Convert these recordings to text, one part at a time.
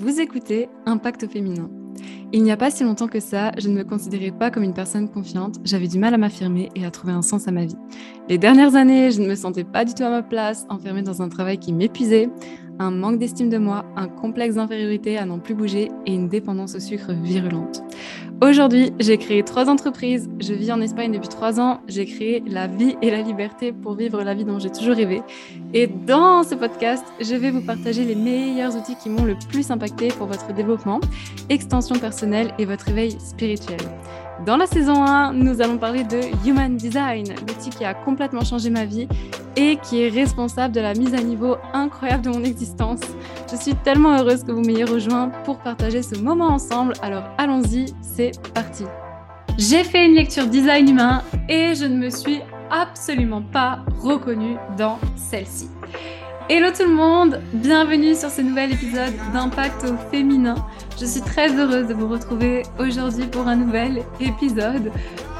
Vous écoutez Impact féminin. Il n'y a pas si longtemps que ça, je ne me considérais pas comme une personne confiante, j'avais du mal à m'affirmer et à trouver un sens à ma vie. Les dernières années, je ne me sentais pas du tout à ma place, enfermée dans un travail qui m'épuisait, un manque d'estime de moi, un complexe d'infériorité à n'en plus bouger et une dépendance au sucre virulente. Aujourd'hui, j'ai créé trois entreprises. Je vis en Espagne depuis trois ans. J'ai créé la vie et la liberté pour vivre la vie dont j'ai toujours rêvé. Et dans ce podcast, je vais vous partager les meilleurs outils qui m'ont le plus impacté pour votre développement, extension personnelle et votre éveil spirituel. Dans la saison 1, nous allons parler de Human Design, l'outil qui a complètement changé ma vie et qui est responsable de la mise à niveau incroyable de mon existence. Je suis tellement heureuse que vous m'ayez rejoint pour partager ce moment ensemble. Alors allons-y, c'est parti. J'ai fait une lecture design humain et je ne me suis absolument pas reconnue dans celle-ci. Hello tout le monde, bienvenue sur ce nouvel épisode d'Impact au féminin. Je suis très heureuse de vous retrouver aujourd'hui pour un nouvel épisode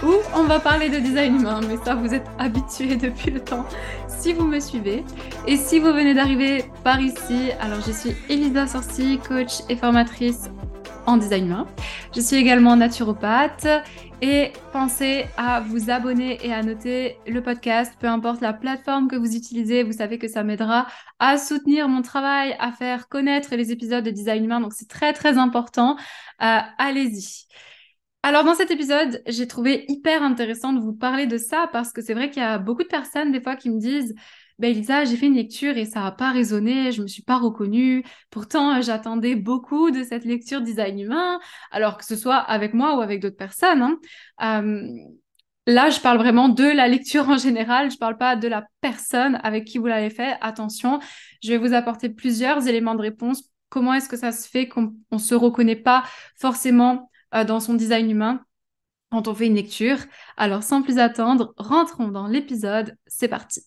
où on va parler de design humain, mais ça vous êtes habitués depuis le temps si vous me suivez. Et si vous venez d'arriver par ici, alors je suis Elisa Sorci, coach et formatrice en design humain. Je suis également naturopathe et pensez à vous abonner et à noter le podcast, peu importe la plateforme que vous utilisez. Vous savez que ça m'aidera à soutenir mon travail, à faire connaître les épisodes de design humain. Donc c'est très très important. Euh, allez-y. Alors dans cet épisode, j'ai trouvé hyper intéressant de vous parler de ça parce que c'est vrai qu'il y a beaucoup de personnes des fois qui me disent ben Elisa, j'ai fait une lecture et ça n'a pas résonné, je me suis pas reconnue. Pourtant, j'attendais beaucoup de cette lecture design humain, alors que ce soit avec moi ou avec d'autres personnes. Hein. là, je parle vraiment de la lecture en général, je parle pas de la personne avec qui vous l'avez fait. Attention, je vais vous apporter plusieurs éléments de réponse. Comment est-ce que ça se fait qu'on ne se reconnaît pas forcément euh, dans son design humain quand on fait une lecture Alors, sans plus attendre, rentrons dans l'épisode. C'est parti.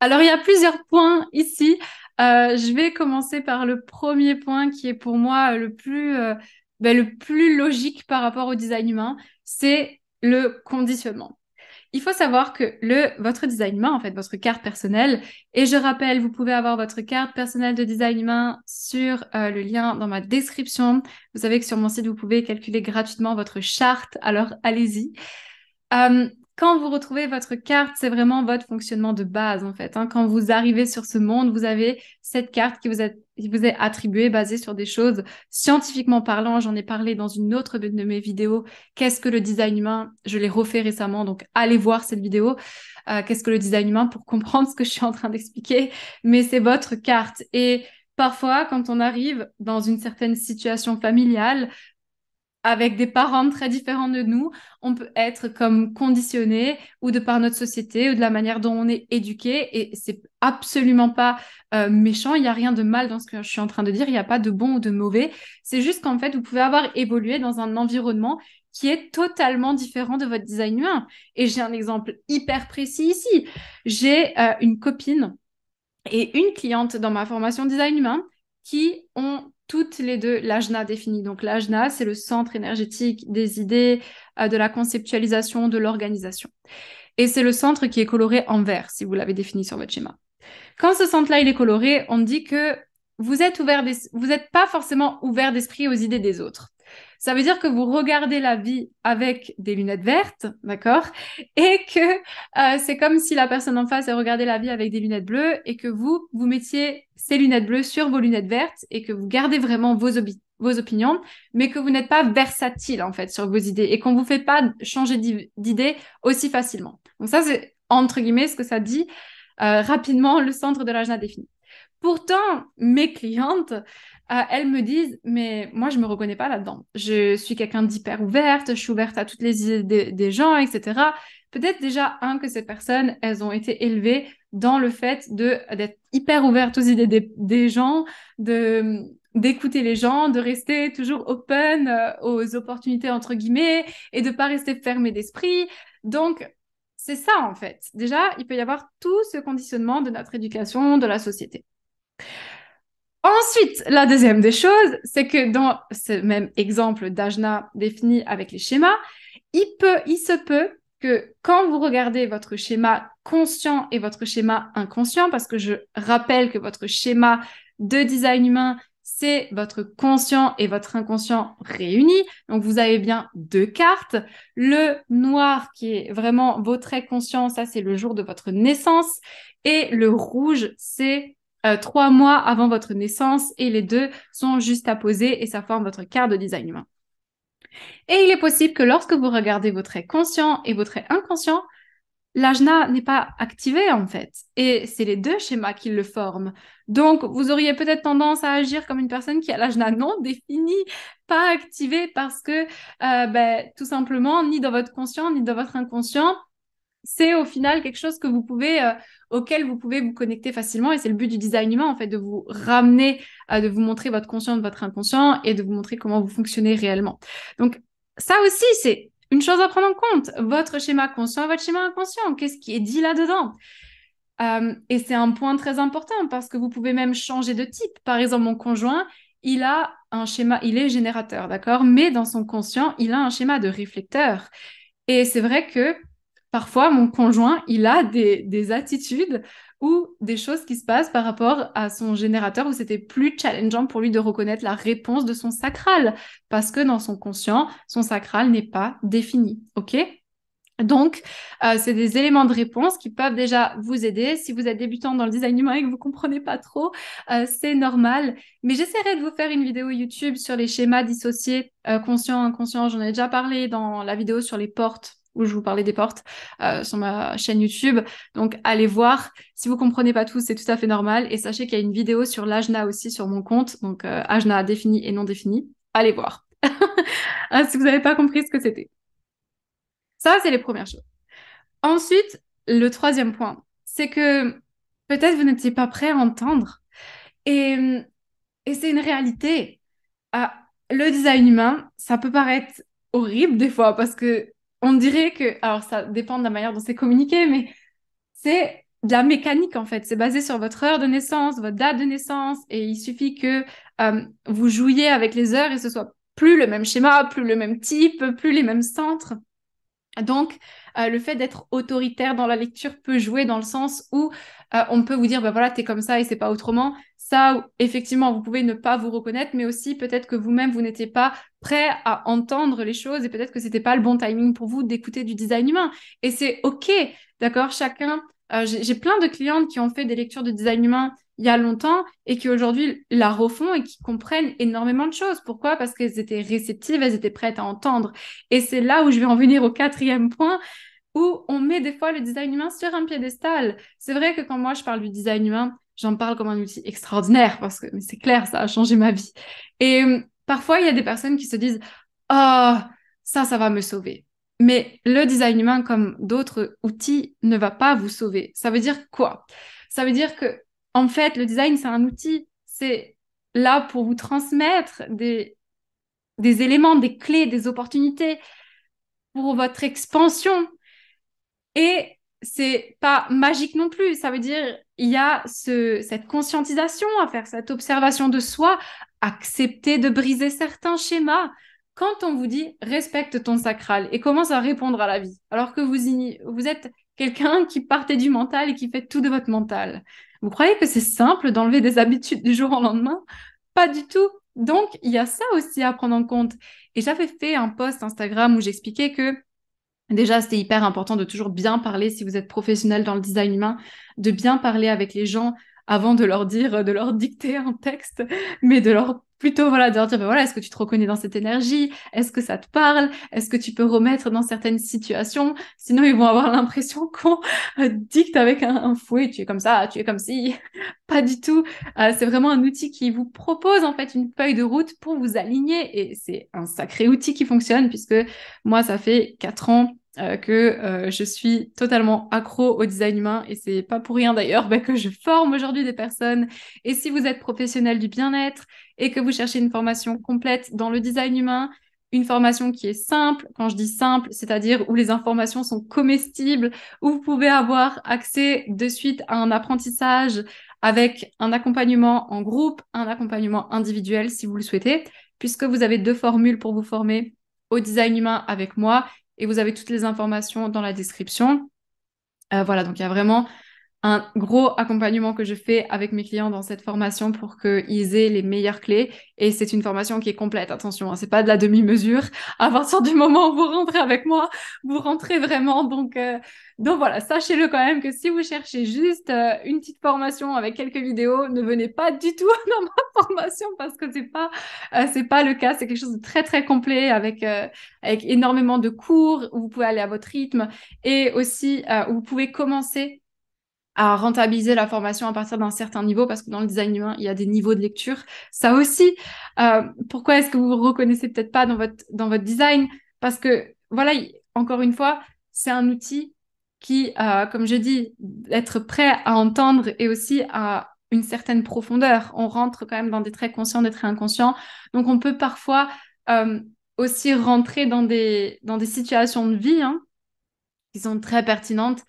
Alors, il y a plusieurs points ici. Euh, je vais commencer par le premier point qui est pour moi le plus, euh, ben, le plus logique par rapport au design humain, c'est le conditionnement. Il faut savoir que votre design humain, en fait, votre carte personnelle, et je rappelle, vous pouvez avoir votre carte personnelle de design humain sur euh, le lien dans ma description. Vous savez que sur mon site, vous pouvez calculer gratuitement votre charte, alors allez-y quand vous retrouvez votre carte, c'est vraiment votre fonctionnement de base, en fait. Hein. Quand vous arrivez sur ce monde, vous avez cette carte qui vous, est, vous est attribuée basée sur des choses scientifiquement parlant. J'en ai parlé dans une autre de mes vidéos. Qu'est-ce que le design humain Je l'ai refait récemment, donc allez voir cette vidéo. Euh, Qu'est-ce que le design humain pour comprendre ce que je suis en train d'expliquer. Mais c'est votre carte. Et parfois, quand on arrive dans une certaine situation familiale, avec des parents très différents de nous, on peut être comme conditionné ou de par notre société ou de la manière dont on est éduqué et c'est absolument pas euh, méchant, il n'y a rien de mal dans ce que je suis en train de dire, il n'y a pas de bon ou de mauvais, c'est juste qu'en fait vous pouvez avoir évolué dans un environnement qui est totalement différent de votre design humain. Et j'ai un exemple hyper précis ici. J'ai euh, une copine et une cliente dans ma formation design humain qui ont toutes les deux l'ajna défini. Donc l'ajna, c'est le centre énergétique des idées, euh, de la conceptualisation, de l'organisation. Et c'est le centre qui est coloré en vert, si vous l'avez défini sur votre schéma. Quand ce centre-là, il est coloré, on dit que vous êtes ouvert, vous n'êtes pas forcément ouvert d'esprit aux idées des autres. Ça veut dire que vous regardez la vie avec des lunettes vertes, d'accord Et que euh, c'est comme si la personne en face regardait la vie avec des lunettes bleues et que vous, vous mettiez ces lunettes bleues sur vos lunettes vertes et que vous gardez vraiment vos, vos opinions, mais que vous n'êtes pas versatile en fait sur vos idées et qu'on vous fait pas changer d'idée aussi facilement. Donc ça, c'est entre guillemets ce que ça dit euh, rapidement le centre de l'agenda défini. Pourtant, mes clientes, euh, elles me disent, mais moi, je me reconnais pas là-dedans. Je suis quelqu'un d'hyper ouverte, je suis ouverte à toutes les idées des, gens, etc. Peut-être déjà, un, que ces personnes, elles ont été élevées dans le fait d'être hyper ouvertes aux idées des, gens, de d'écouter les gens, de rester toujours open euh, aux opportunités entre guillemets et de pas rester fermé d'esprit. Donc c'est ça en fait. Déjà, il peut y avoir tout ce conditionnement de notre éducation, de la société. Ensuite, la deuxième des choses, c'est que dans ce même exemple d'Ajna défini avec les schémas, il se peut que quand vous regardez votre schéma conscient et votre schéma inconscient, parce que je rappelle que votre schéma de design humain, c'est votre conscient et votre inconscient réunis. Donc, vous avez bien deux cartes. Le noir qui est vraiment vos traits conscients, ça c'est le jour de votre naissance. Et le rouge, c'est euh, trois mois avant votre naissance. Et les deux sont juste à poser et ça forme votre carte de design humain. Et il est possible que lorsque vous regardez vos traits conscients et vos traits inconscients, l'ajna n'est pas activé en fait. Et c'est les deux schémas qui le forment. Donc, vous auriez peut-être tendance à agir comme une personne qui a l'ajna non défini, pas activé parce que euh, ben, tout simplement, ni dans votre conscient, ni dans votre inconscient, c'est au final quelque chose que vous pouvez, euh, auquel vous pouvez vous connecter facilement. Et c'est le but du design humain, en fait, de vous ramener, de vous montrer votre conscient votre inconscient et de vous montrer comment vous fonctionnez réellement. Donc, ça aussi, c'est une chose à prendre en compte, votre schéma conscient, votre schéma inconscient, qu'est-ce qui est dit là-dedans? Euh, Et c'est un point très important parce que vous pouvez même changer de type. Par exemple, mon conjoint, il a un schéma, il est générateur, d'accord? Mais dans son conscient, il a un schéma de réflecteur. Et c'est vrai que parfois, mon conjoint, il a des, des attitudes ou des choses qui se passent par rapport à son générateur où c'était plus challengeant pour lui de reconnaître la réponse de son sacral parce que dans son conscient, son sacral n'est pas défini. OK? Donc, euh, c'est des éléments de réponse qui peuvent déjà vous aider. Si vous êtes débutant dans le design humain et que vous comprenez pas trop, euh, c'est normal. Mais j'essaierai de vous faire une vidéo YouTube sur les schémas dissociés, euh, conscient, inconscient. J'en ai déjà parlé dans la vidéo sur les portes où je vous parlais des portes euh, sur ma chaîne YouTube. Donc allez voir. Si vous comprenez pas tout, c'est tout à fait normal. Et sachez qu'il y a une vidéo sur l'AJNA aussi sur mon compte. Donc euh, AJNA défini et non défini. Allez voir. Si vous n'avez pas compris ce que c'était? Ça, c'est les premières choses. Ensuite, le troisième point, c'est que peut-être vous n'étiez pas prêt à entendre. Et, et c'est une réalité. Ah, le design humain, ça peut paraître horrible des fois parce que on dirait que, alors ça dépend de la manière dont c'est communiqué, mais c'est de la mécanique en fait. C'est basé sur votre heure de naissance, votre date de naissance, et il suffit que euh, vous jouiez avec les heures et ce soit plus le même schéma, plus le même type, plus les mêmes centres. Donc, euh, le fait d'être autoritaire dans la lecture peut jouer dans le sens où euh, on peut vous dire, ben voilà, t'es comme ça et c'est pas autrement. Ça, effectivement, vous pouvez ne pas vous reconnaître, mais aussi peut-être que vous-même, vous, n'étiez pas prêt à entendre les choses et peut-être que c'était pas le bon timing pour vous d'écouter du design humain. Et c'est OK, d'accord Chacun, euh, j'ai plein de clientes qui ont fait des lectures de design humain il y a longtemps et qui aujourd'hui la refont et qui comprennent énormément de choses. Pourquoi? Parce qu'elles étaient réceptives, elles étaient prêtes à entendre. Et c'est là où je vais en venir au quatrième point où on met des fois le design humain sur un piédestal. C'est vrai que quand moi je parle du design humain, j'en parle comme un outil extraordinaire parce que c'est clair, ça a changé ma vie. Et parfois il y a des personnes qui se disent "Oh, ça ça va me sauver." Mais le design humain comme d'autres outils ne va pas vous sauver. Ça veut dire quoi? Ça veut dire que en fait, le design, c'est un outil. C'est là pour vous transmettre des, des éléments, des clés, des opportunités pour votre expansion. Et c'est pas magique non plus. Ça veut dire il y a ce, cette conscientisation à faire, cette observation de soi, accepter de briser certains schémas. Quand on vous dit respecte ton sacral et commence à répondre à la vie, alors que vous, vous êtes quelqu'un qui partait du mental et qui fait tout de votre mental. Vous croyez que c'est simple d'enlever des habitudes du jour au lendemain? Pas du tout. Donc, il y a ça aussi à prendre en compte. Et j'avais fait un post Instagram où j'expliquais que déjà, c'était hyper important de toujours bien parler, si vous êtes professionnel dans le design humain, de bien parler avec les gens avant de leur dire, de leur dicter un texte, mais de leur plutôt voilà de dire ben voilà est-ce que tu te reconnais dans cette énergie? Est-ce que ça te parle? Est-ce que tu peux remettre dans certaines situations? Sinon ils vont avoir l'impression qu'on euh, dicte avec un, fouet. Tu es comme ça tu es comme si pas du tout. Euh, c'est vraiment un outil qui vous propose en fait une feuille de route pour vous aligner. Et c'est un sacré outil qui fonctionne puisque moi ça fait quatre ans euh, que euh, je suis totalement accro au design humain et c'est pas pour rien d'ailleurs bah, que je forme aujourd'hui des personnes. Et si vous êtes professionnel du bien-être et que vous cherchez une formation complète dans le design humain, une formation qui est simple, quand je dis simple, c'est-à-dire où les informations sont comestibles, où vous pouvez avoir accès de suite à un apprentissage avec un accompagnement en groupe, un accompagnement individuel si vous le souhaitez, puisque vous avez deux formules pour vous former au design humain avec moi et vous avez toutes les informations dans la description. Euh, voilà, donc il y a vraiment un gros accompagnement que je fais avec mes clients dans cette formation pour qu'ils aient les meilleures clés. Et c'est une formation qui est complète. Attention, hein, c'est pas de la demi-mesure. À partir du moment où vous rentrez avec moi, vous rentrez vraiment. Donc, euh, donc voilà, sachez-le quand même que si vous cherchez juste euh, une petite formation avec quelques vidéos, ne venez pas du tout dans ma formation parce que c'est pas euh, c'est pas le cas. C'est quelque chose de très très complet avec avec énormément de cours où vous pouvez aller à votre rythme et aussi où vous pouvez commencer à rentabiliser la formation à partir d'un certain niveau, parce que dans le design humain, il y a des niveaux de lecture. Ça aussi, euh, pourquoi est-ce que vous vous reconnaissez peut-être pas dans votre, dans votre design? Parce que, voilà, encore une fois, c'est un outil qui, euh, comme je dis, être prêt à entendre et aussi à une certaine profondeur. On rentre quand même dans des traits conscients, des traits inconscients. Donc, on peut parfois euh, aussi rentrer dans des, dans des situations de vie hein, qui sont très pertinentes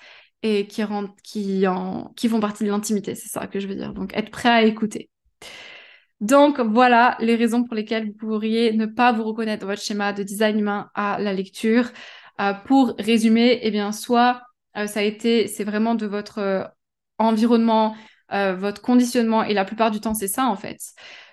et qui, qui, en, qui font partie de l'intimité, c'est ça que je veux dire. Donc, être prêt à écouter. Donc, voilà les raisons pour lesquelles vous pourriez ne pas vous reconnaître dans votre schéma de design humain à la lecture. Euh, pour résumer, eh bien, soit euh, ça a été, c'est vraiment de votre euh, environnement, votre conditionnement, et la plupart du temps, c'est ça en fait.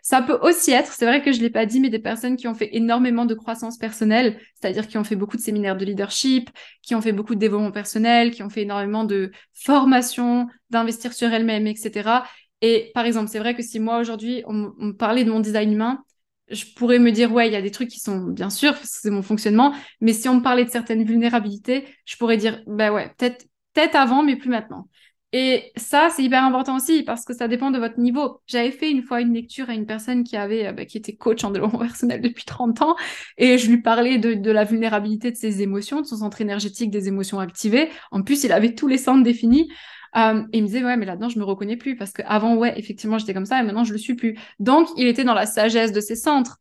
Ça peut aussi être, c'est vrai que je ne l'ai pas dit, mais des personnes qui ont fait énormément de croissance personnelle, c'est-à-dire qui ont fait beaucoup de séminaires de leadership, qui ont fait beaucoup de développement personnel, qui ont fait énormément de formation, d'investir sur elles-mêmes, etc. Et par exemple, c'est vrai que si moi aujourd'hui, on, me parlait de mon design humain, je pourrais me dire, ouais, il y a des trucs qui sont bien sûr, c'est mon fonctionnement, mais si on me parlait de certaines vulnérabilités, je pourrais dire, bah ouais, peut-être peut-être avant, mais plus maintenant. Et ça, c'est hyper important aussi parce que ça dépend de votre niveau. J'avais fait une fois une lecture à une personne qui avait, euh, bah, qui était coach en développement personnel depuis 30 ans et je lui parlais de, de, la vulnérabilité de ses émotions, de son centre énergétique, des émotions activées. En plus, il avait tous les centres définis. Euh, et il me disait, ouais, mais là-dedans, je me reconnais plus parce qu'avant, ouais, effectivement, j'étais comme ça et maintenant, je le suis plus. Donc, il était dans la sagesse de ses centres.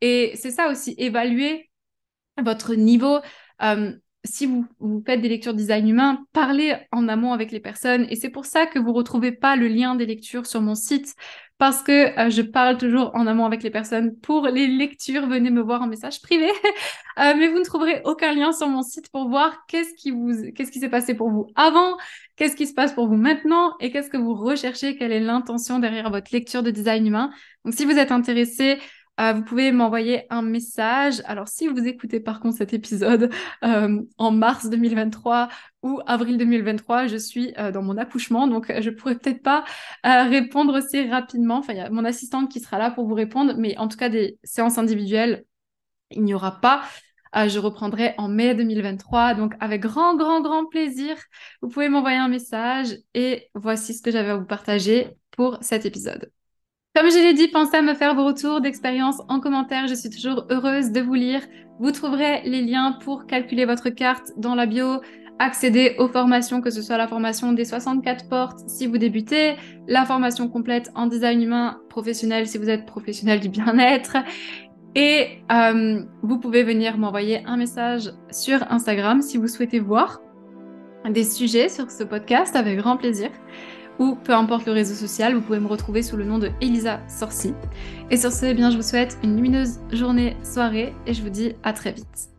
Et c'est ça aussi, évaluer votre niveau. Euh, si vous, vous, faites des lectures design humain, parlez en amont avec les personnes. Et c'est pour ça que vous retrouvez pas le lien des lectures sur mon site, parce que euh, je parle toujours en amont avec les personnes. Pour les lectures, venez me voir en message privé. euh, mais vous ne trouverez aucun lien sur mon site pour voir qu'est-ce qui vous, qu'est-ce qui s'est passé pour vous avant, qu'est-ce qui se passe pour vous maintenant, et qu'est-ce que vous recherchez, quelle est l'intention derrière votre lecture de design humain. Donc, si vous êtes intéressé, euh, vous pouvez m'envoyer un message. Alors, si vous écoutez par contre cet épisode euh, en mars 2023 ou avril 2023, je suis euh, dans mon accouchement, donc je pourrais peut-être pas répondre aussi rapidement. Enfin, il y a mon assistante qui sera là pour vous répondre, mais en tout cas, des séances individuelles, il n'y aura pas. je reprendrai en mai 2023, donc avec grand, grand, grand plaisir. Vous pouvez m'envoyer un message et voici ce que j'avais à vous partager pour cet épisode. Comme je l'ai dit, pensez à me faire vos retours d'expérience en commentaire. Je suis toujours heureuse de vous lire. Vous trouverez les liens pour calculer votre carte dans la bio, accéder aux formations, que ce soit la formation des 64 portes si vous débutez, la formation complète en design humain professionnel si vous êtes professionnel du bien-être. Et euh, vous pouvez venir m'envoyer un message sur Instagram si vous souhaitez voir des sujets sur ce podcast avec grand plaisir ou peu importe le réseau social, vous pouvez me retrouver sous le nom de Elisa Sorci. Et sur ce, eh bien, je vous souhaite une lumineuse journée, soirée et je vous dis à très vite.